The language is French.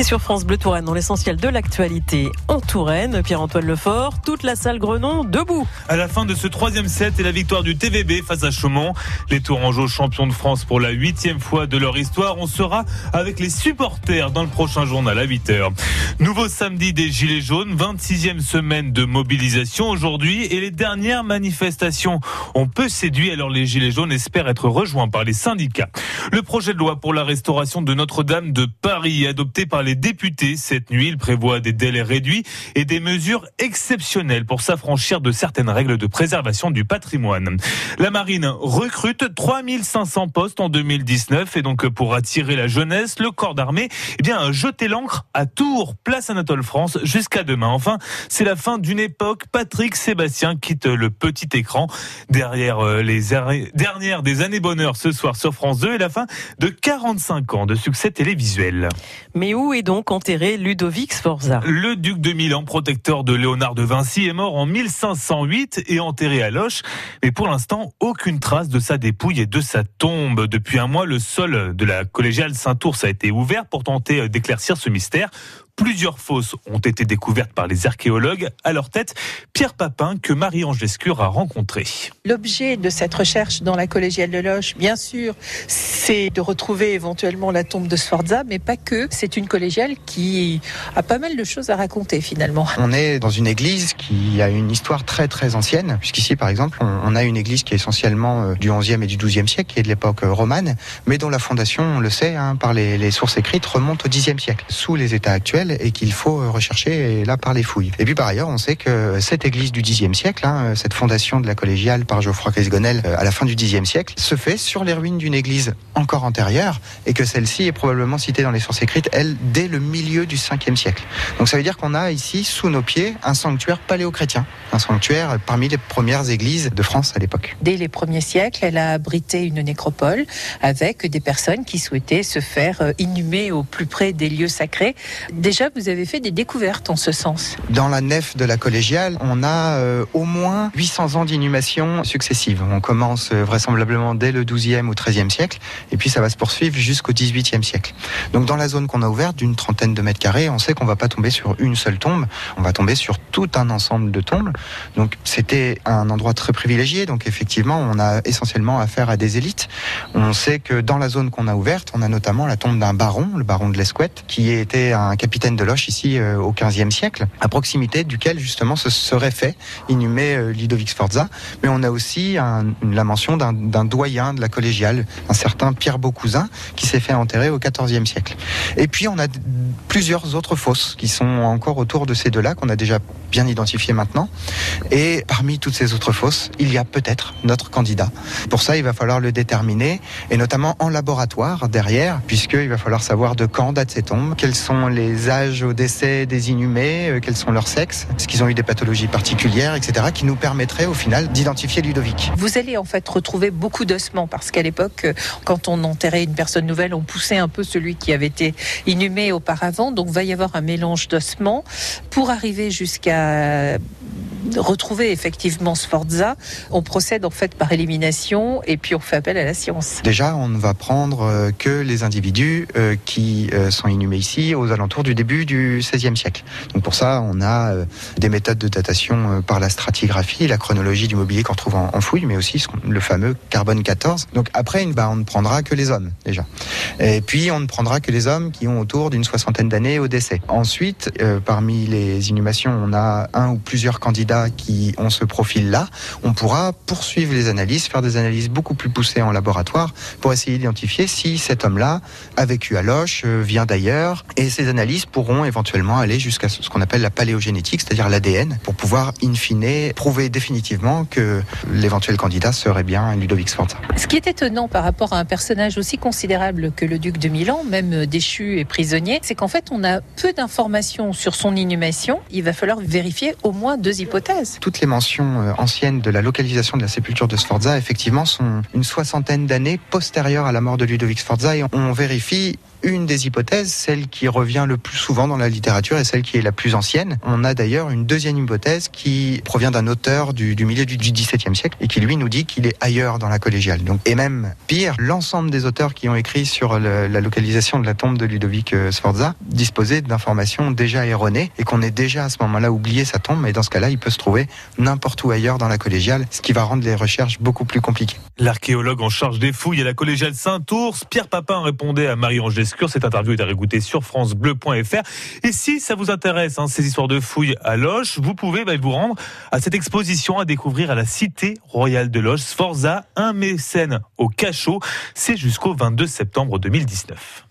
Et sur France Bleu Touraine, dans l'essentiel de l'actualité en Touraine, Pierre-Antoine Lefort, toute la salle Grenon debout. À la fin de ce troisième set et la victoire du TVB face à Chaumont, les Tourangeaux champions de France pour la huitième fois de leur histoire, on sera avec les supporters dans le prochain journal à 8h. Nouveau samedi des Gilets jaunes, 26e semaine de mobilisation aujourd'hui et les dernières manifestations ont peu séduit alors les Gilets jaunes espèrent être rejoints par les syndicats. Le projet de loi pour la restauration de Notre-Dame de Paris adopté par les les députés cette nuit. Il prévoit des délais réduits et des mesures exceptionnelles pour s'affranchir de certaines règles de préservation du patrimoine. La marine recrute 3500 postes en 2019 et donc pour attirer la jeunesse, le corps d'armée, eh bien, jeter l'encre à Tours, place Anatole France jusqu'à demain. Enfin, c'est la fin d'une époque. Patrick Sébastien quitte le petit écran derrière euh, les dernières des années bonheur ce soir sur France 2 et la fin de 45 ans de succès télévisuel. Mais où est donc enterré Ludovic Sforza Le duc de Milan, protecteur de Léonard de Vinci, est mort en 1508 et enterré à Loche. Mais pour l'instant, aucune trace de sa dépouille et de sa tombe. Depuis un mois, le sol de la collégiale Saint-Ours a été ouvert pour tenter d'éclaircir ce mystère. Plusieurs fosses ont été découvertes par les archéologues. À leur tête, Pierre Papin, que Marie-Ange Lescure a rencontré. L'objet de cette recherche dans la collégiale de Loche, bien sûr, c'est de retrouver éventuellement la tombe de Sforza, mais pas que. C'est une collégiale qui a pas mal de choses à raconter finalement. On est dans une église qui a une histoire très très ancienne, puisqu'ici par exemple, on a une église qui est essentiellement euh, du 11e et du 12e siècle, qui est de l'époque euh, romane, mais dont la fondation, on le sait, hein, par les, les sources écrites, remonte au 10e siècle. Sous les états actuels, et qu'il faut rechercher là par les fouilles. Et puis par ailleurs, on sait que cette église du Xe siècle, hein, cette fondation de la collégiale par Geoffroy Cresgonel euh, à la fin du Xe siècle, se fait sur les ruines d'une église encore antérieure et que celle-ci est probablement citée dans les sources écrites, elle, dès le milieu du 5e siècle. Donc ça veut dire qu'on a ici, sous nos pieds, un sanctuaire paléochrétien, un sanctuaire parmi les premières églises de France à l'époque. Dès les premiers siècles, elle a abrité une nécropole avec des personnes qui souhaitaient se faire euh, inhumer au plus près des lieux sacrés. Vous avez fait des découvertes en ce sens. Dans la nef de la collégiale, on a euh, au moins 800 ans d'inhumation successives. On commence euh, vraisemblablement dès le 12e ou 13e siècle, et puis ça va se poursuivre jusqu'au 18e siècle. Donc dans la zone qu'on a ouverte, d'une trentaine de mètres carrés, on sait qu'on va pas tomber sur une seule tombe, on va tomber sur tout un ensemble de tombes. Donc c'était un endroit très privilégié, donc effectivement on a essentiellement affaire à des élites. On sait que dans la zone qu'on a ouverte, on a notamment la tombe d'un baron, le baron de l'Escouette, qui était un capitaine de Loche ici euh, au XVe siècle, à proximité duquel justement se serait fait inhumer euh, Ludovic Sforza. Mais on a aussi la mention d'un doyen de la collégiale, un certain Pierre Beaucousin, qui s'est fait enterrer au XIVe siècle. Et puis on a plusieurs autres fosses qui sont encore autour de ces deux-là, qu'on a déjà bien identifiées maintenant. Et parmi toutes ces autres fosses, il y a peut-être notre candidat. Pour ça, il va falloir le déterminer, et notamment en laboratoire derrière, puisqu'il va falloir savoir de quand datent ces tombes, quels sont les au décès des inhumés, euh, quels sont leurs sexes, est-ce qu'ils ont eu des pathologies particulières, etc., qui nous permettraient au final d'identifier Ludovic. Vous allez en fait retrouver beaucoup d'ossements parce qu'à l'époque, euh, quand on enterrait une personne nouvelle, on poussait un peu celui qui avait été inhumé auparavant. Donc, va y avoir un mélange d'ossements pour arriver jusqu'à retrouver effectivement Sforza, on procède en fait par élimination et puis on fait appel à la science. Déjà, on ne va prendre euh, que les individus euh, qui euh, sont inhumés ici aux alentours du début du XVIe siècle. Donc pour ça, on a des méthodes de datation par la stratigraphie, la chronologie du mobilier qu'on retrouve en, fouille, mais aussi le fameux carbone 14. Donc après, bah, on ne prendra que les hommes déjà. Et puis on ne prendra que les hommes qui ont autour d'une soixantaine d'années au décès. Ensuite, parmi les inhumations, on a un ou plusieurs candidats qui ont ce profil-là, on pourra poursuivre les analyses, faire des analyses beaucoup plus poussées en laboratoire pour essayer d'identifier si cet homme-là a vécu à Loche, euh, vient d'ailleurs. Et ces analyses pourront éventuellement aller jusqu'à ce qu'on appelle la paléogénétique, c'est-à-dire l'ADN, pour pouvoir, in fine, prouver définitivement que l'éventuel candidat serait bien Ludovic Sforza. Ce qui est étonnant par rapport à un personnage aussi considérable que le duc de Milan, même déchu et prisonnier, c'est qu'en fait, on a peu d'informations sur son inhumation. Il va falloir vérifier au moins deux hypothèses Toutes les mentions euh, anciennes de la localisation de la sépulture de Sforza, effectivement, sont une soixantaine d'années postérieures à la mort de Ludovic Sforza et on vérifie une des hypothèses, celle qui revient le plus souvent dans la littérature et celle qui est la plus ancienne. On a d'ailleurs une deuxième hypothèse qui provient d'un auteur du, milieu du XVIIe siècle et qui lui nous dit qu'il est ailleurs dans la collégiale. Donc, et même pire, l'ensemble des auteurs qui ont écrit sur la localisation de la tombe de Ludovic euh, Sforza disposaient d'informations déjà erronées et qu'on ait déjà à ce moment-là oublié sa tombe. Mais dans ce cas-là, il peut se trouver n'importe où ailleurs dans la collégiale, ce qui va rendre les recherches beaucoup plus compliquées. L'archéologue en charge des fouilles à la collégiale Saint-Ours, Pierre Papin répondait à Cette interview est à réécouter sur francebleu.fr. Et si ça vous intéresse, hein, ces histoires de fouilles à Loche, vous pouvez bah, vous rendre à cette exposition à découvrir à la Cité Royale de Loche, Sforza, un mécène au cachot. C'est jusqu'au 22 septembre 2019.